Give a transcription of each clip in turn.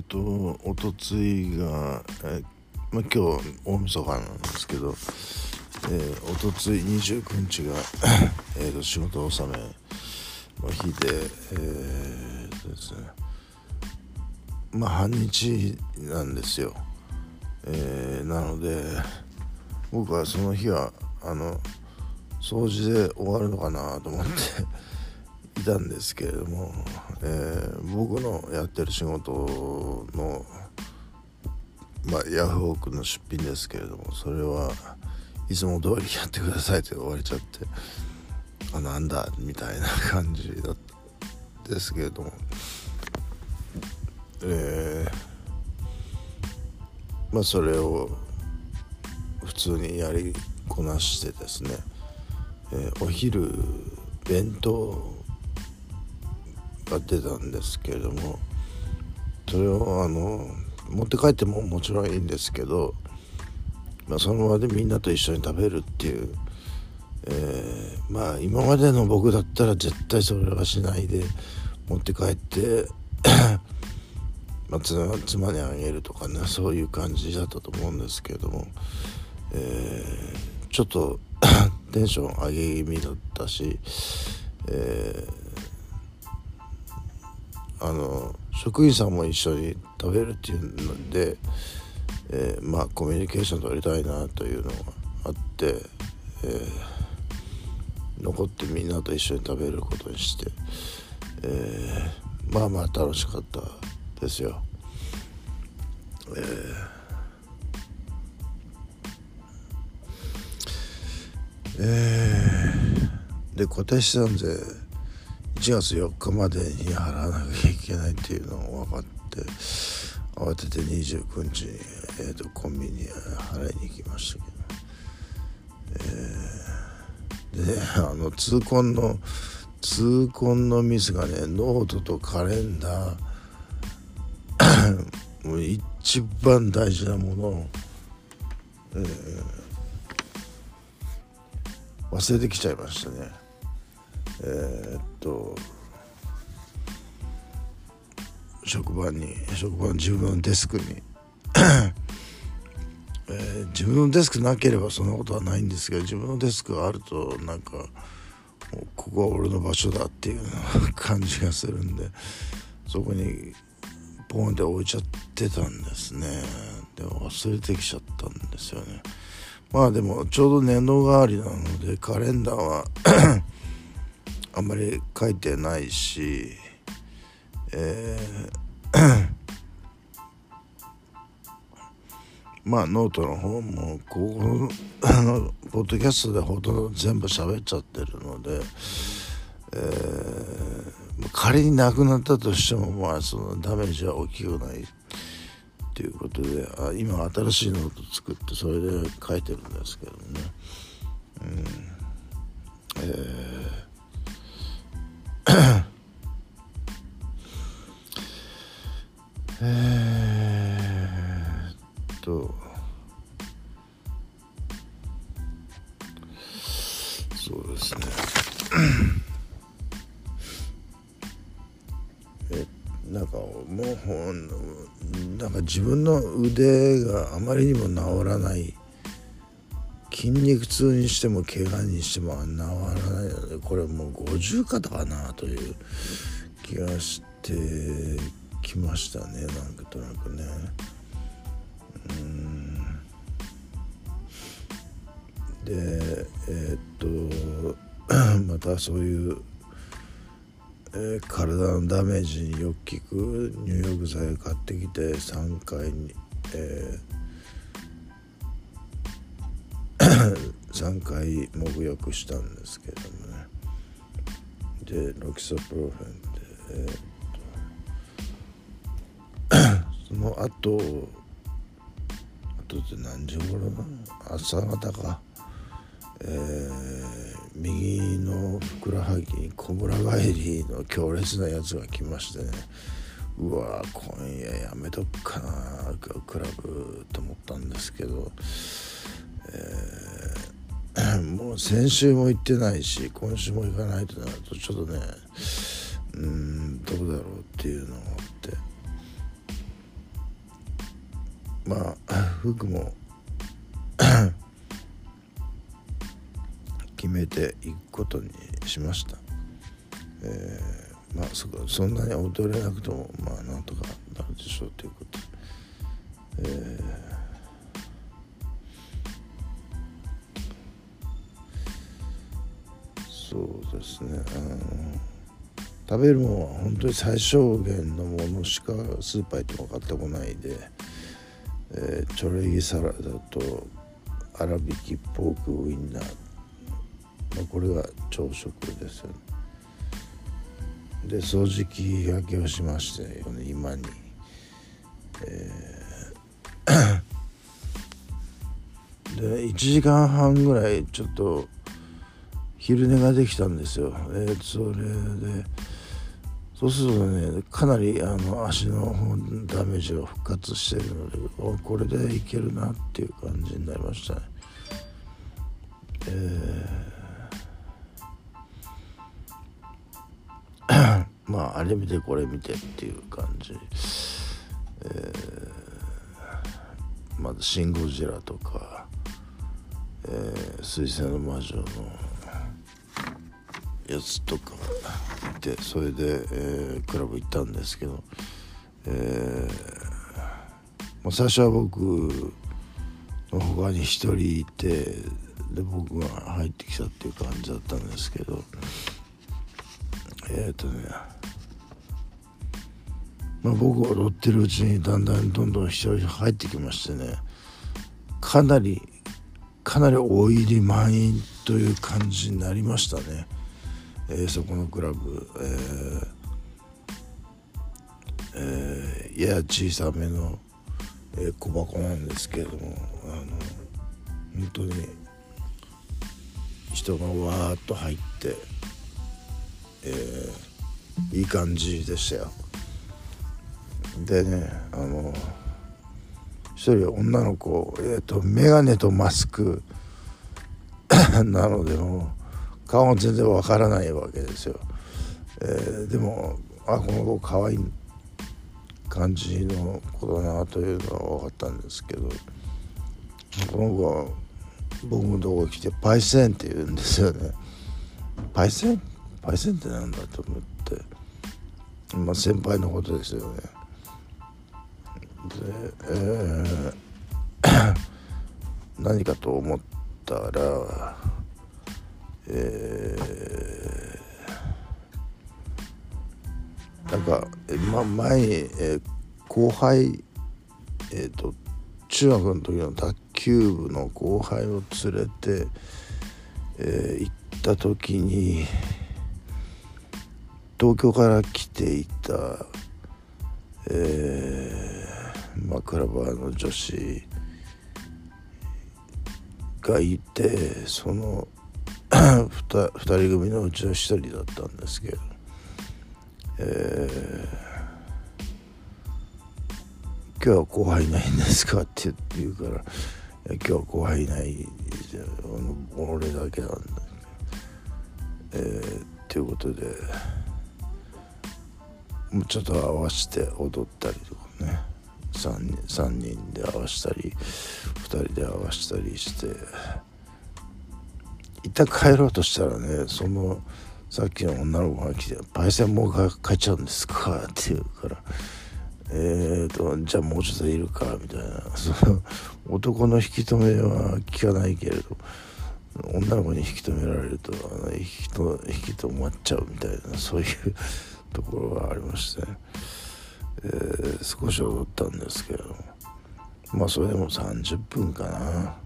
えっとおとついが、えまあ、今日大晦日なんですけど、えー、おとつい29日がえーと仕事納めの日でえー、とですね。まあ半日なんですよ、えー、なので僕はその日はあの掃除で終わるのかなと思って いたんですけれども、えー、僕のやってる仕事の、まあ、ヤフオクの出品ですけれどもそれはいつも通りやってくださいって言われちゃってあなんだみたいな感じだったですけれども。えー、まあそれを普通にやりこなしてですね、えー、お昼弁当が出たんですけれどもそれをあの持って帰ってももちろんいいんですけど、まあ、その場でみんなと一緒に食べるっていう、えー、まあ今までの僕だったら絶対それはしないで持って帰って まあ、妻にあげるとかねそういう感じだったと思うんですけども、えー、ちょっと テンション上げ気味だったし、えーあの職員さんも一緒に食べるっていうので、えー、まあコミュニケーション取りたいなというのがあって、えー、残ってみんなと一緒に食べることにして、えー、まあまあ楽しかったですよ。えーえー、で固定資産税1月4日までに払わなきゃいけないっていうのを分かって慌てて29日に、えーと、コンビニ払いに行きましたけど、えー、でね あの痛恨の痛恨のミスがねノートとカレンダー もう一番大事なものを、えー、忘れてきちゃいましたね。えー、っと職場に職場の自分のデスクに えー、自分のデスクなければそんなことはないんですけど自分のデスクがあるとなんかここは俺の場所だっていう感じがするんでそこにポンって置いちゃってたんですね。でも忘れてきちゃったんですよね。まあでもちょうど年度代わりなのでカレンダーはあんまり書いてないし、えー まあノートの方もここのポッドキャストでほとんど全部喋っちゃってるので、えー、仮になくなったとしてもまあそのダメージは大きくないっていうことであ今新しいノート作ってそれで書いてるんですけどね。うんえーえっと。そうですね。えなんかもうなんか自分の腕があまりにも治らない。筋肉痛にしても怪我にしても治らないのでこれもう50肩かなという気がしてきましたねなんとなくね。うん。でえー、っと またそういう、えー、体のダメージによく効く入浴剤を買ってきて3回に、えー 3回沐浴したんですけどもね。でロキソプロフェンで、えー、っとその後後って何時頃な？の朝方か。えー、右のふくらはぎに小村帰りの強烈なやつが来ましてね。うわ今夜やめとくかなクラブと思ったんですけど、えー、もう先週も行ってないし今週も行かないとなるとちょっとねうんどうだろうっていうのがあって。まあ 服も 決めていくことにしました、えー、まあそそんなに踊れなくてもまあなんとかなるでしょうということ。で、えー、そうですね。あの食べるものは本当に最小限のものしかスーパー行っても買ってこないで、えー、チョレギサラダと粗挽きポークウインナー、まあ、これが朝食ですで掃除機がけをしましてね今に、えー、で1時間半ぐらいちょっと昼寝ができたんですよ、えー、それでそうするとねかなりあの足のダメージが復活してるのでこれでいけるなっていう感じになりましたね。えー、まああれ見てこれ見てっていう感じ、えー、まず「シン・ゴジラ」とか「えー、水星の魔女」のやつとかてそれで、えー、クラブ行ったんですけど、えーま、最初は僕の他に1人いてで僕が入ってきたっていう感じだったんですけどえっ、ー、とねまあ、僕踊ってるうちにだんだんどんどん人入ってきましてねかなりかなり大入り満員という感じになりましたね。えー、そこのクラブ、えーえー、やや小さめの、え、小箱なんですけれどもあの本当に人がわーっと入って、えー、いい感じでしたよ。でねあの一人女の子、えーと、眼鏡とマスク なのでも顔が全然わからないわけですよ、えー、でもあこの子可愛い感じの子だなというのは分かったんですけどこの子は僕のとこ来てパイセンって言うんですよね。パイセン？パイセンってなんだと思って。まあ先輩のことですよね。で、えー、何かと思ったらえー、なんか、ま、前に、えー、後輩、えーと、中学の時の卓球部の後輩を連れて、えー、行った時に東京から来ていた、えー、まあ、クラバーの女子がいてその 2, 人組のうちの1人だったんですけど、えー、今日は後輩いないんですか?」って言うから「今日は後輩いない俺だけなんだ」えー、っていうことでもうちょっと合わせて踊ったりとかね 3, 3人で合わせたり2人で合わせたりして。一旦帰ろうとしたらねそのさっきの女の子が来て「パイセンもう帰っちゃうんですか?」って言うから「えーとじゃあもうちょっといるか」みたいなその男の引き止めは聞かないけれど女の子に引き止められると引きと引き止まっちゃうみたいなそういうところがありまして、えー、少し踊ったんですけれどもまあそれでも30分かな。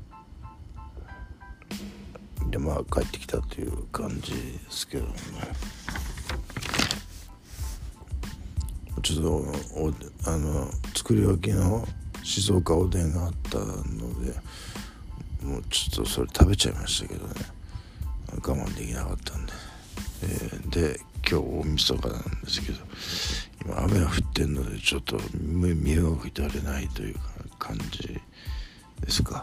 でまあ帰ってきたという感じですけどね。ちょっとあの作り置きの静岡おでんがあったのでもうちょっとそれ食べちゃいましたけどね。我慢できなかったんで、えー、で今日大晦日なんですけど今雨が降ってんのでちょっと身動き取れないという感じですか。